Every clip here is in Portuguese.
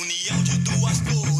união de duas cores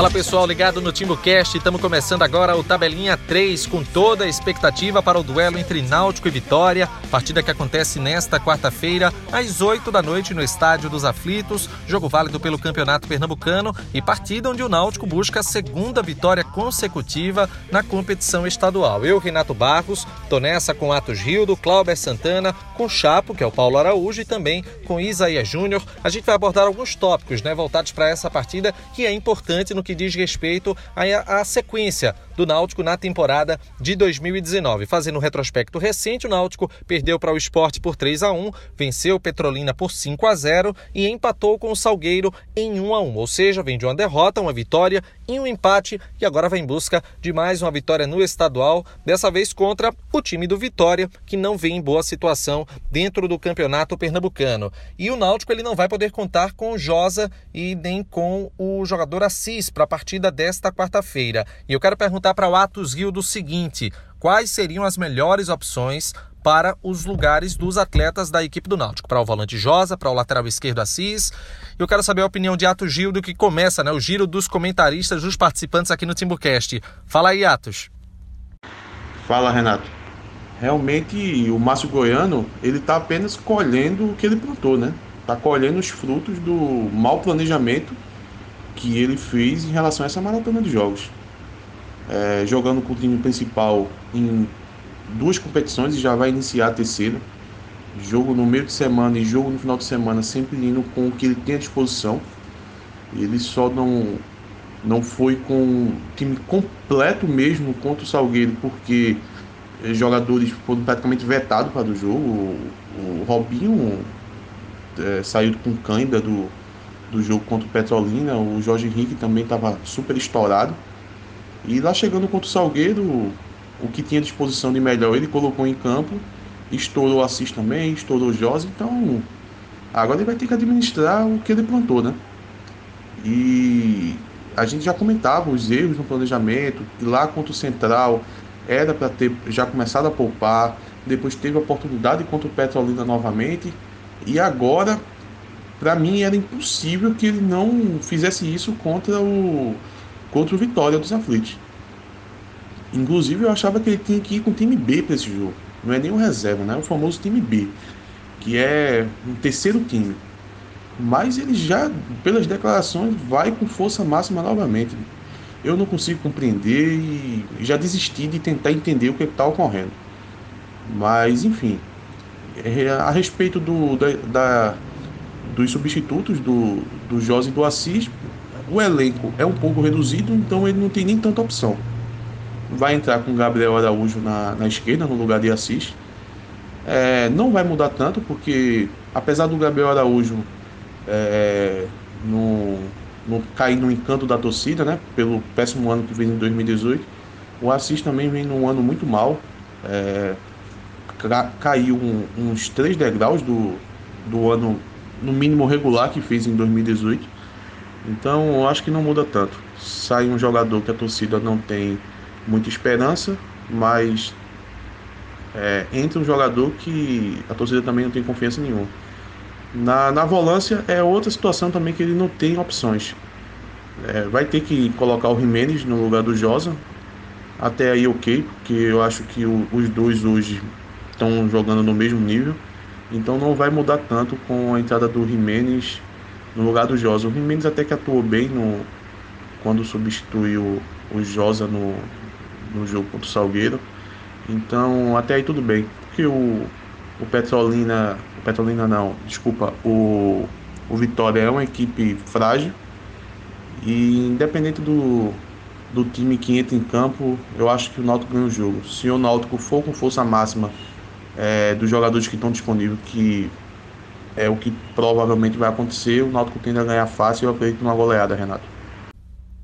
Fala pessoal, ligado no TimbuCast, estamos começando agora o Tabelinha 3 com toda a expectativa para o duelo entre Náutico e Vitória, partida que acontece nesta quarta-feira às 8 da noite no Estádio dos Aflitos, jogo válido pelo Campeonato Pernambucano e partida onde o Náutico busca a segunda vitória consecutiva na competição estadual. Eu, Renato Barros, tô nessa com Atos Rildo, Cláudio Santana, com Chapo, que é o Paulo Araújo, e também com Isaías Júnior. A gente vai abordar alguns tópicos né, voltados para essa partida que é importante no que diz respeito à, à sequência do Náutico na temporada de 2019. Fazendo um retrospecto recente, o Náutico perdeu para o Esporte por 3 a 1 venceu Petrolina por 5 a 0 e empatou com o Salgueiro em 1 a 1 ou seja, vem de uma derrota, uma vitória e um empate e agora vai em busca de mais uma vitória no estadual, dessa vez contra o time do Vitória, que não vem em boa situação dentro do campeonato pernambucano. E o Náutico ele não vai poder contar com o Josa e nem com o jogador Assis para a partida desta quarta-feira. E eu quero perguntar para o Atos Rio do seguinte: quais seriam as melhores opções para os lugares dos atletas da equipe do Náutico, para o volante Josa, para o lateral esquerdo Assis. Eu quero saber a opinião de Atos Gildo, que começa né, o giro dos comentaristas, dos participantes aqui no Timbucast. Fala aí, Atos. Fala, Renato. Realmente, o Márcio Goiano, ele está apenas colhendo o que ele plantou, né? Está colhendo os frutos do mau planejamento que ele fez em relação a essa maratona de jogos. É, jogando com o time principal em duas competições e já vai iniciar a terceira. Jogo no meio de semana e jogo no final de semana, sempre indo com o que ele tem à disposição. Ele só não, não foi com o time completo mesmo contra o Salgueiro, porque jogadores foram praticamente vetados para o jogo. O, o Robinho é, saiu com cãibra do, do jogo contra o Petrolina, o Jorge Henrique também estava super estourado. E lá chegando contra o Salgueiro, o que tinha disposição de melhor ele colocou em campo, estourou o Assis também, estourou o então agora ele vai ter que administrar o que ele plantou, né? E a gente já comentava os erros no planejamento, e lá contra o Central era para ter já começado a poupar, depois teve a oportunidade contra o Petrolina novamente, e agora, para mim, era impossível que ele não fizesse isso contra o, contra o Vitória dos Aflitos. Inclusive, eu achava que ele tinha que ir com o time B para esse jogo. Não é nem o reserva, né? É o famoso time B, que é um terceiro time. Mas ele já, pelas declarações, vai com força máxima novamente. Eu não consigo compreender e já desisti de tentar entender o que está ocorrendo. Mas, enfim, é, a respeito do, da, da, dos substitutos do, do José e do Assis, o elenco é um pouco reduzido, então ele não tem nem tanta opção vai entrar com Gabriel Araújo na, na esquerda, no lugar de Assis. É, não vai mudar tanto, porque apesar do Gabriel Araújo é, no, no cair no encanto da torcida, né, pelo péssimo ano que fez em 2018, o Assis também vem num ano muito mal. É, caiu um, uns três degraus do, do ano, no mínimo regular, que fez em 2018. Então, eu acho que não muda tanto. Sai um jogador que a torcida não tem muita esperança, mas é, entra um jogador que a torcida também não tem confiança nenhuma. Na, na volância é outra situação também que ele não tem opções. É, vai ter que colocar o Jimenez no lugar do Josa. Até aí ok, porque eu acho que o, os dois hoje estão jogando no mesmo nível. Então não vai mudar tanto com a entrada do Jimenez no lugar do Josa. O Jimenez até que atuou bem no, quando substituiu o Josa no, no jogo contra o Salgueiro. Então, até aí tudo bem. Porque o, o Petrolina. O Petrolina não, desculpa. O, o Vitória é uma equipe frágil. E independente do, do time que entra em campo, eu acho que o Náutico ganha o jogo. Se o Náutico for com força máxima é, dos jogadores que estão disponíveis, que é o que provavelmente vai acontecer, o Náutico tende a ganhar fácil e eu acredito numa goleada, Renato.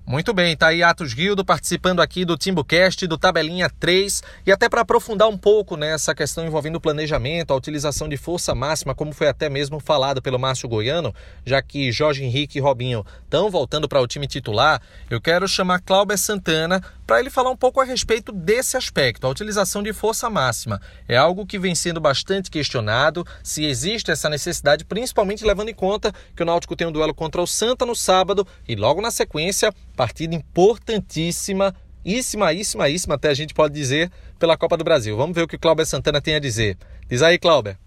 Muito bem, tá aí Atos Guildo participando aqui do TimbuCast, do Tabelinha 3, e até para aprofundar um pouco nessa questão envolvendo o planejamento, a utilização de força máxima, como foi até mesmo falado pelo Márcio Goiano, já que Jorge Henrique e Robinho estão voltando para o time titular, eu quero chamar Cláudio Santana para ele falar um pouco a respeito desse aspecto, a utilização de força máxima. É algo que vem sendo bastante questionado, se existe essa necessidade, principalmente levando em conta que o Náutico tem um duelo contra o Santa no sábado e logo na sequência, partida importantíssima, íssima, íssima, íssima, até a gente pode dizer, pela Copa do Brasil. Vamos ver o que o Cláudio Santana tem a dizer. Diz aí, Cláudio.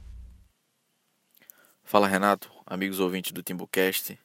Fala, Renato, amigos ouvintes do Timbucast.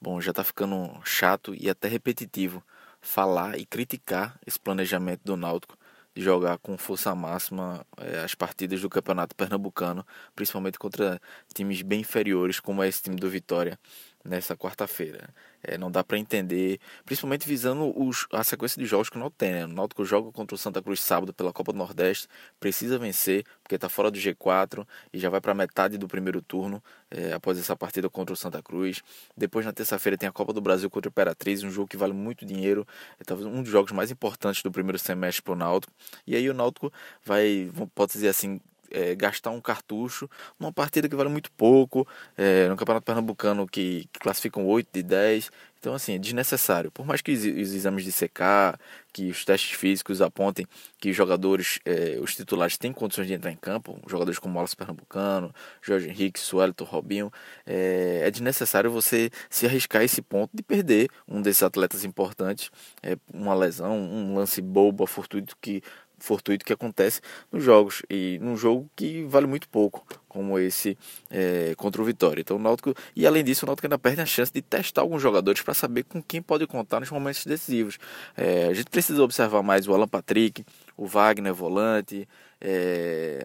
Bom, já tá ficando chato e até repetitivo falar e criticar esse planejamento do Náutico de jogar com força máxima é, as partidas do Campeonato Pernambucano, principalmente contra times bem inferiores, como é esse time do Vitória nessa quarta-feira. É, não dá para entender, principalmente visando os, a sequência de jogos que o Náutico tem. Né? O Náutico joga contra o Santa Cruz sábado pela Copa do Nordeste, precisa vencer, porque está fora do G4 e já vai para metade do primeiro turno é, após essa partida contra o Santa Cruz. Depois, na terça-feira, tem a Copa do Brasil contra o Imperatriz, um jogo que vale muito dinheiro, é talvez um dos jogos mais importantes do primeiro semestre para o Náutico. E aí o Náutico vai, pode dizer assim, é, gastar um cartucho numa partida que vale muito pouco, é, no Campeonato Pernambucano que, que classificam 8 de 10. Então, assim, é desnecessário. Por mais que os exames de CK, que os testes físicos apontem que jogadores, é, os titulares têm condições de entrar em campo, jogadores como Wallace Pernambucano, Jorge Henrique, Suelton, Robinho, é, é desnecessário você se arriscar esse ponto de perder um desses atletas importantes, é, uma lesão, um lance bobo, fortuito que fortuito que acontece nos jogos e num jogo que vale muito pouco como esse é, contra o Vitória. Então o Náutico e além disso o Náutico ainda perde a chance de testar alguns jogadores para saber com quem pode contar nos momentos decisivos. É, a gente precisa observar mais o Alan Patrick, o Wagner volante, é,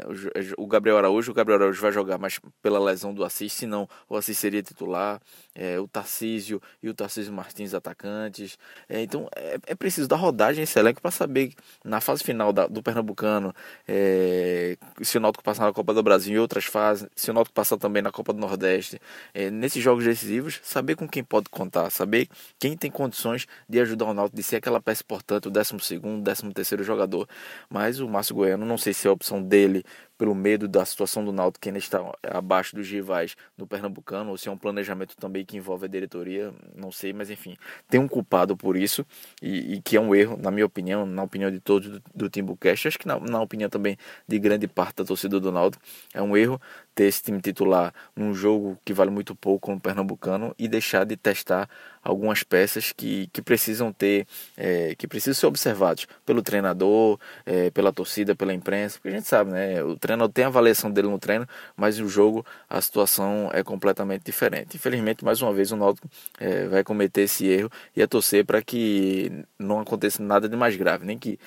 o Gabriel Araújo, o Gabriel Araújo vai jogar mais pela lesão do Assis, senão o Assis seria titular, é, o Tarcísio e o Tarcísio Martins atacantes. É, então é, é, preciso dar rodagem esse elenco para saber na fase final da, do Pernambucano é, se o Náutico passar na Copa do Brasil e outras fases, se o Náutico passar também na Copa do Nordeste, é, nesses jogos decisivos, saber com quem pode contar, saber quem tem condições de ajudar o Náutico, de ser aquela peça importante, o 12 segundo, 13 terceiro jogador. Mas o Márcio Goiano, não sei se é a opção dele pelo medo da situação do Náutico que ainda está abaixo dos rivais no Pernambucano, ou se é um planejamento também que envolve a diretoria, não sei, mas enfim, tem um culpado por isso e, e que é um erro, na minha opinião, na opinião de todos do, do Timbucast, acho que na, na opinião também de grande parte da torcida do Náutico, é um erro ter esse time titular num jogo que vale muito pouco no Pernambucano e deixar de testar algumas peças que, que precisam ter, é, que precisam ser observados pelo treinador, é, pela torcida, pela imprensa, porque a gente sabe, né? O treinador tem a avaliação dele no treino, mas no jogo a situação é completamente diferente. Infelizmente, mais uma vez, o Náutico é, vai cometer esse erro e é torcer para que não aconteça nada de mais grave, nem que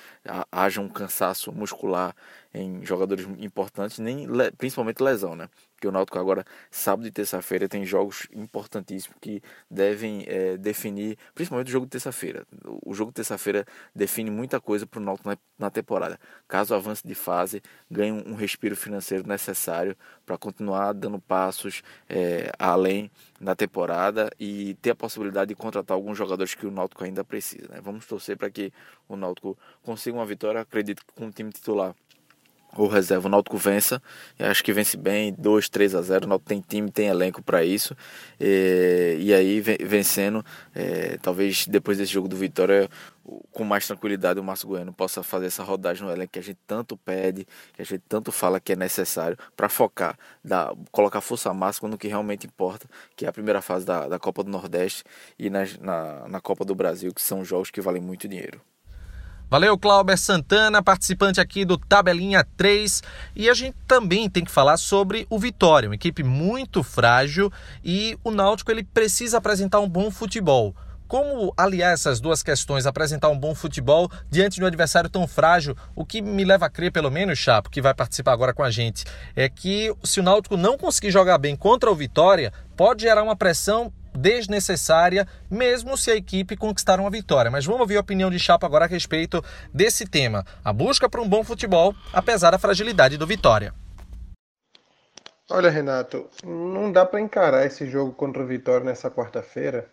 haja um cansaço muscular em jogadores importantes, nem principalmente lesão, né? Porque o Náutico agora, sábado e terça-feira, tem jogos importantíssimos que devem é, definir, principalmente o jogo de terça-feira. O jogo de terça-feira define muita coisa para o Náutico na, na, temporada. Caso avance de fase, ganhe um, um respiro financeiro necessário para continuar dando passos é, além na temporada e ter a possibilidade de contratar alguns jogadores que o Náutico ainda precisa. Né? Vamos torcer para que o Náutico consiga uma vitória, acredito que com o time titular ou reserva, o Náutico vença, acho que vence bem, 2, 3 a 0, o Náutico tem time, tem elenco para isso, e, e, aí vencendo, é, talvez depois desse jogo do Vitória, com mais tranquilidade o Márcio Goiano possa fazer essa rodagem no elenco que a gente tanto pede, que a gente tanto fala que é necessário para focar, dar, colocar força máxima no que realmente importa, que é a primeira fase da, da Copa do Nordeste e na, na, na Copa do Brasil, que são jogos que valem muito dinheiro. Valeu, Clauber Santana, participante aqui do Tabelinha 3. E a gente também tem que falar sobre o Vitória, uma equipe muito frágil e o Náutico ele precisa apresentar um bom futebol. Como aliar essas duas questões, apresentar um bom futebol diante de um adversário tão frágil? O que me leva a crer, pelo menos, Chapo, que vai participar agora com a gente, é que se o Náutico não conseguir jogar bem contra o Vitória, pode gerar uma pressão desnecessária, mesmo se a equipe conquistar uma vitória. Mas vamos ouvir a opinião de Chapa agora a respeito desse tema, a busca por um bom futebol, apesar da fragilidade do Vitória. Olha, Renato, não dá para encarar esse jogo contra o Vitória nessa quarta-feira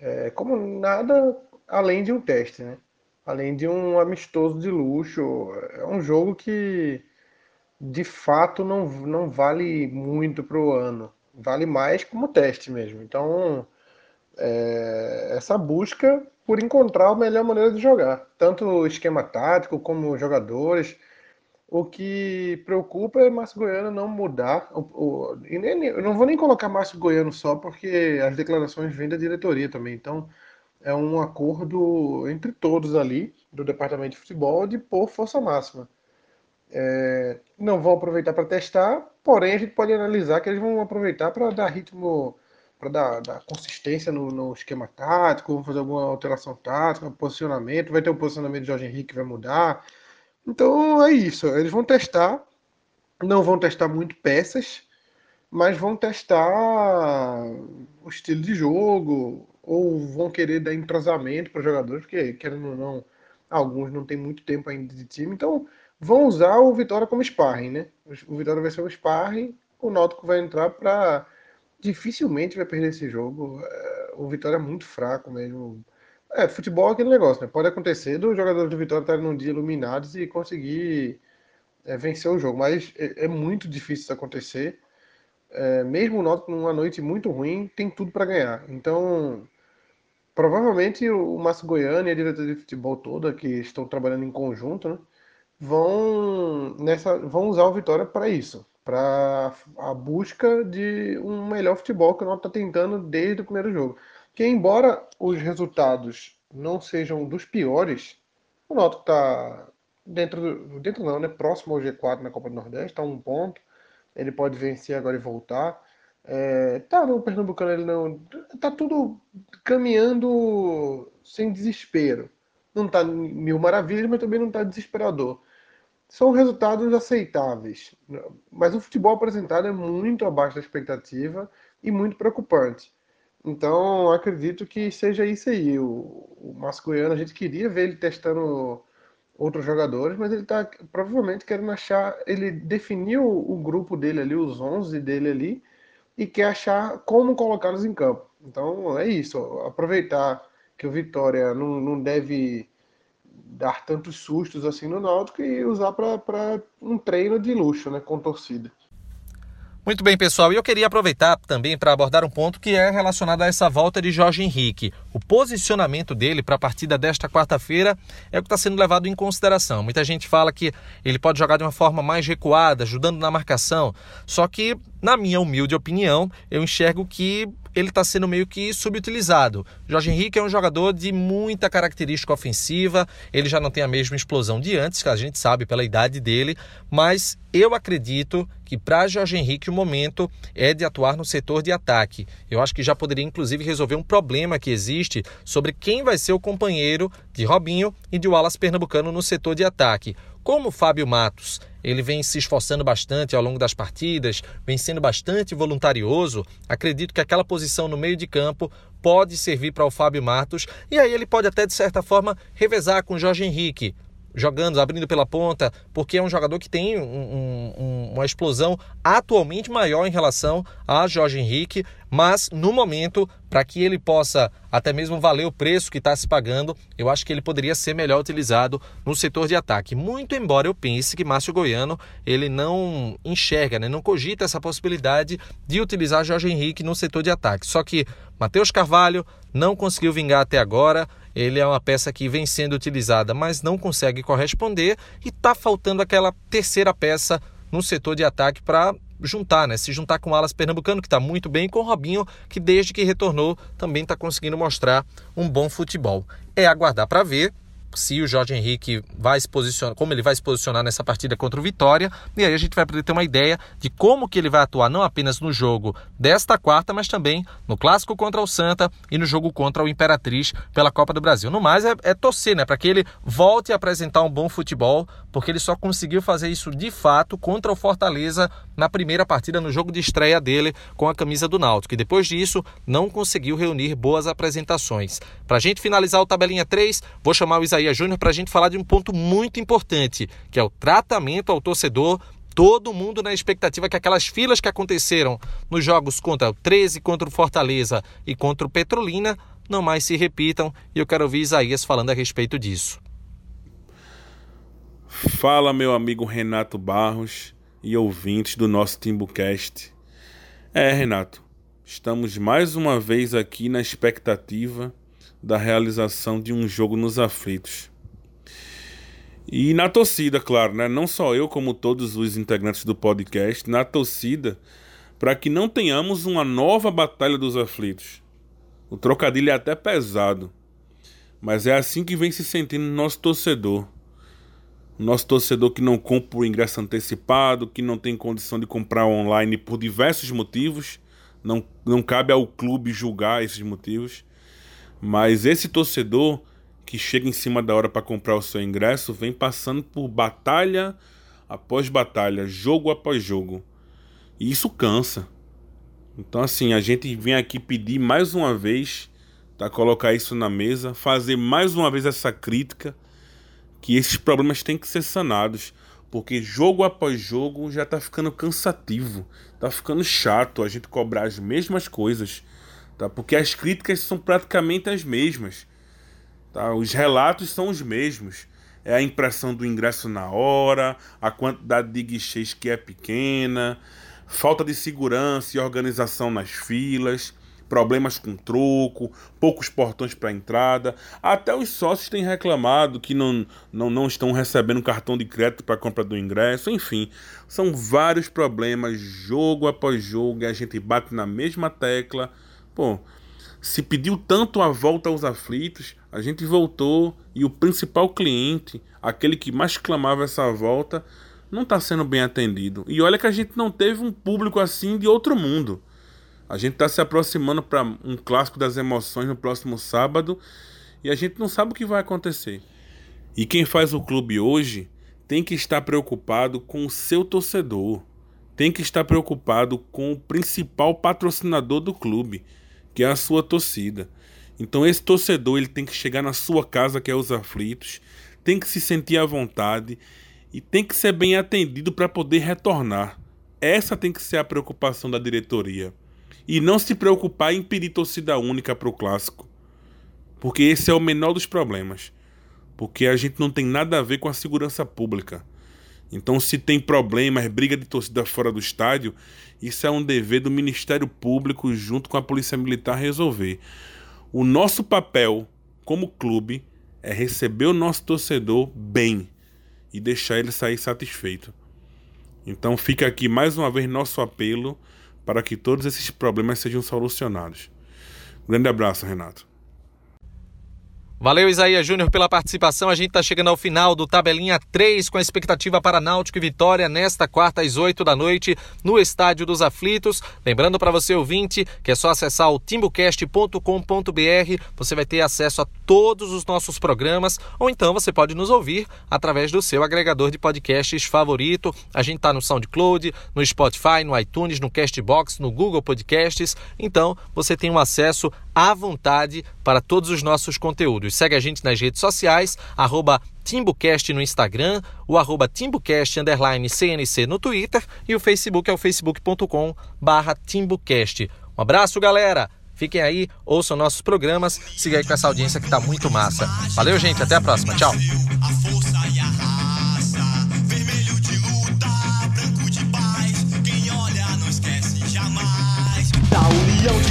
é, como nada além de um teste, né? Além de um amistoso de luxo. É um jogo que de fato não, não vale muito para o ano vale mais como teste mesmo. Então, é, essa busca por encontrar a melhor maneira de jogar, tanto o esquema tático como jogadores. O que preocupa é Márcio Goiano não mudar. O, o, e nem, eu não vou nem colocar Márcio Goiano só, porque as declarações vêm da diretoria também. Então, é um acordo entre todos ali, do departamento de futebol, de pôr força máxima. É, não vão aproveitar para testar, porém a gente pode analisar que eles vão aproveitar para dar ritmo para dar, dar, consistência no, no, esquema tático, vão fazer alguma alteração tática, posicionamento, vai ter um posicionamento de Jorge Henrique que vai mudar. Então é isso, eles vão testar, não vão testar muito peças, mas vão testar o estilo de jogo, ou vão querer dar entrosamento para os jogadores, porque querendo ou não, alguns não têm muito tempo ainda de time, então vão usar o Vitória como sparring, né? O Vitória vai ser o sparring, o Náutico vai entrar para dificilmente vai perder esse jogo. É, o Vitória é muito fraco mesmo. É, futebol é aquele negócio, né? Pode acontecer dos jogadores do Vitória estarem num dia iluminados e conseguir é, vencer o jogo, mas é, é muito difícil isso acontecer. É, mesmo o Náutico numa noite muito ruim, tem tudo para ganhar. Então, provavelmente o Márcio Goiano e a diretoria de futebol toda, que estão trabalhando em conjunto, né, vão, nessa, vão usar o Vitória para isso para a busca de um melhor futebol que o Náutico está tentando desde o primeiro jogo. Que embora os resultados não sejam dos piores, o Náutico está dentro, dentro não, né? Próximo ao G4 na Copa do Nordeste, está um ponto. Ele pode vencer agora e voltar. É, tá no Pernambucano, ele não. Tá tudo caminhando sem desespero. Não tá mil maravilhas, mas também não tá desesperador são resultados aceitáveis. Mas o futebol apresentado é muito abaixo da expectativa e muito preocupante. Então, acredito que seja isso aí. O, o a gente queria ver ele testando outros jogadores, mas ele está provavelmente querendo achar. Ele definiu o grupo dele ali, os 11 dele ali, e quer achar como colocá-los em campo. Então, é isso. Aproveitar que o Vitória não, não deve dar tantos sustos assim no Náutico e usar para um treino de luxo, né, com torcida. Muito bem, pessoal. E eu queria aproveitar também para abordar um ponto que é relacionado a essa volta de Jorge Henrique. O posicionamento dele para a partida desta quarta-feira é o que está sendo levado em consideração. Muita gente fala que ele pode jogar de uma forma mais recuada, ajudando na marcação. Só que, na minha humilde opinião, eu enxergo que ele está sendo meio que subutilizado. Jorge Henrique é um jogador de muita característica ofensiva, ele já não tem a mesma explosão de antes, que a gente sabe pela idade dele, mas eu acredito que para Jorge Henrique o momento é de atuar no setor de ataque. Eu acho que já poderia inclusive resolver um problema que existe sobre quem vai ser o companheiro de Robinho e de Wallace Pernambucano no setor de ataque. Como o Fábio Matos ele vem se esforçando bastante ao longo das partidas, vem sendo bastante voluntarioso, acredito que aquela posição no meio de campo pode servir para o Fábio Matos e aí ele pode até de certa forma revezar com o Jorge Henrique, jogando, abrindo pela ponta, porque é um jogador que tem um, um, uma explosão atualmente maior em relação a Jorge Henrique, mas no momento, para que ele possa até mesmo valer o preço que está se pagando, eu acho que ele poderia ser melhor utilizado no setor de ataque. Muito embora eu pense que Márcio Goiano ele não enxerga, né, não cogita essa possibilidade de utilizar Jorge Henrique no setor de ataque. Só que Matheus Carvalho não conseguiu vingar até agora. Ele é uma peça que vem sendo utilizada, mas não consegue corresponder e está faltando aquela terceira peça no setor de ataque para juntar, né? Se juntar com o Alas Pernambucano, que está muito bem, e com o Robinho, que desde que retornou também está conseguindo mostrar um bom futebol. É aguardar para ver se o Jorge Henrique vai se posicionar, como ele vai se posicionar nessa partida contra o Vitória, e aí a gente vai poder ter uma ideia de como que ele vai atuar não apenas no jogo desta quarta, mas também no clássico contra o Santa e no jogo contra o Imperatriz pela Copa do Brasil. No mais é, é torcer, né, para que ele volte a apresentar um bom futebol, porque ele só conseguiu fazer isso de fato contra o Fortaleza na primeira partida no jogo de estreia dele com a camisa do Náutico. E depois disso não conseguiu reunir boas apresentações. Para a gente finalizar o tabelinha 3, vou chamar o Isaías Isaías Júnior para a gente falar de um ponto muito importante, que é o tratamento ao torcedor. Todo mundo na expectativa que aquelas filas que aconteceram nos jogos contra o 13, contra o Fortaleza e contra o Petrolina não mais se repitam. E eu quero ouvir Isaías falando a respeito disso. Fala, meu amigo Renato Barros e ouvintes do nosso Timbucast. É, Renato, estamos mais uma vez aqui na expectativa da realização de um jogo nos aflitos. E na torcida, claro, né? Não só eu, como todos os integrantes do podcast, na torcida, para que não tenhamos uma nova batalha dos aflitos. O trocadilho é até pesado, mas é assim que vem se sentindo nosso torcedor. Nosso torcedor que não compra o ingresso antecipado, que não tem condição de comprar online por diversos motivos, não, não cabe ao clube julgar esses motivos. Mas esse torcedor que chega em cima da hora para comprar o seu ingresso vem passando por batalha após batalha, jogo após jogo. E isso cansa. Então, assim, a gente vem aqui pedir mais uma vez, tá? Colocar isso na mesa, fazer mais uma vez essa crítica que esses problemas têm que ser sanados. Porque jogo após jogo já tá ficando cansativo, tá ficando chato a gente cobrar as mesmas coisas, tá? Porque as críticas são praticamente as mesmas. Tá? Os relatos são os mesmos. É a impressão do ingresso na hora, a quantidade de guichês que é pequena, falta de segurança e organização nas filas, problemas com troco, poucos portões para entrada. Até os sócios têm reclamado que não, não, não estão recebendo cartão de crédito para compra do ingresso. Enfim, são vários problemas, jogo após jogo, e a gente bate na mesma tecla. Pô, se pediu tanto a volta aos aflitos, a gente voltou e o principal cliente, aquele que mais clamava essa volta, não está sendo bem atendido. E olha que a gente não teve um público assim de outro mundo. A gente está se aproximando para um clássico das emoções no próximo sábado e a gente não sabe o que vai acontecer. E quem faz o clube hoje tem que estar preocupado com o seu torcedor, tem que estar preocupado com o principal patrocinador do clube que é a sua torcida. Então esse torcedor ele tem que chegar na sua casa, que é os aflitos, tem que se sentir à vontade e tem que ser bem atendido para poder retornar. Essa tem que ser a preocupação da diretoria. E não se preocupar em pedir torcida única para o clássico. Porque esse é o menor dos problemas. Porque a gente não tem nada a ver com a segurança pública. Então, se tem problemas, briga de torcida fora do estádio, isso é um dever do Ministério Público junto com a Polícia Militar resolver. O nosso papel como clube é receber o nosso torcedor bem e deixar ele sair satisfeito. Então fica aqui mais uma vez nosso apelo para que todos esses problemas sejam solucionados. grande abraço, Renato. Valeu, Isaías Júnior, pela participação. A gente está chegando ao final do Tabelinha 3 com a expectativa para Náutico e Vitória nesta quarta às 8 da noite no Estádio dos Aflitos. Lembrando para você, ouvinte, que é só acessar o timbocast.com.br. Você vai ter acesso a todos os nossos programas ou então você pode nos ouvir através do seu agregador de podcasts favorito. A gente está no SoundCloud, no Spotify, no iTunes, no Castbox, no Google Podcasts. Então você tem um acesso à vontade para todos os nossos conteúdos. Segue a gente nas redes sociais, arroba TimbuCast no Instagram, o arroba TimbuCast underline CNC no Twitter e o Facebook é o facebook.com barra TimbuCast. Um abraço, galera! Fiquem aí, ouçam nossos programas, siga aí com essa audiência que tá muito massa. Valeu, gente, até a próxima. Tchau!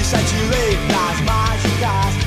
Sete letras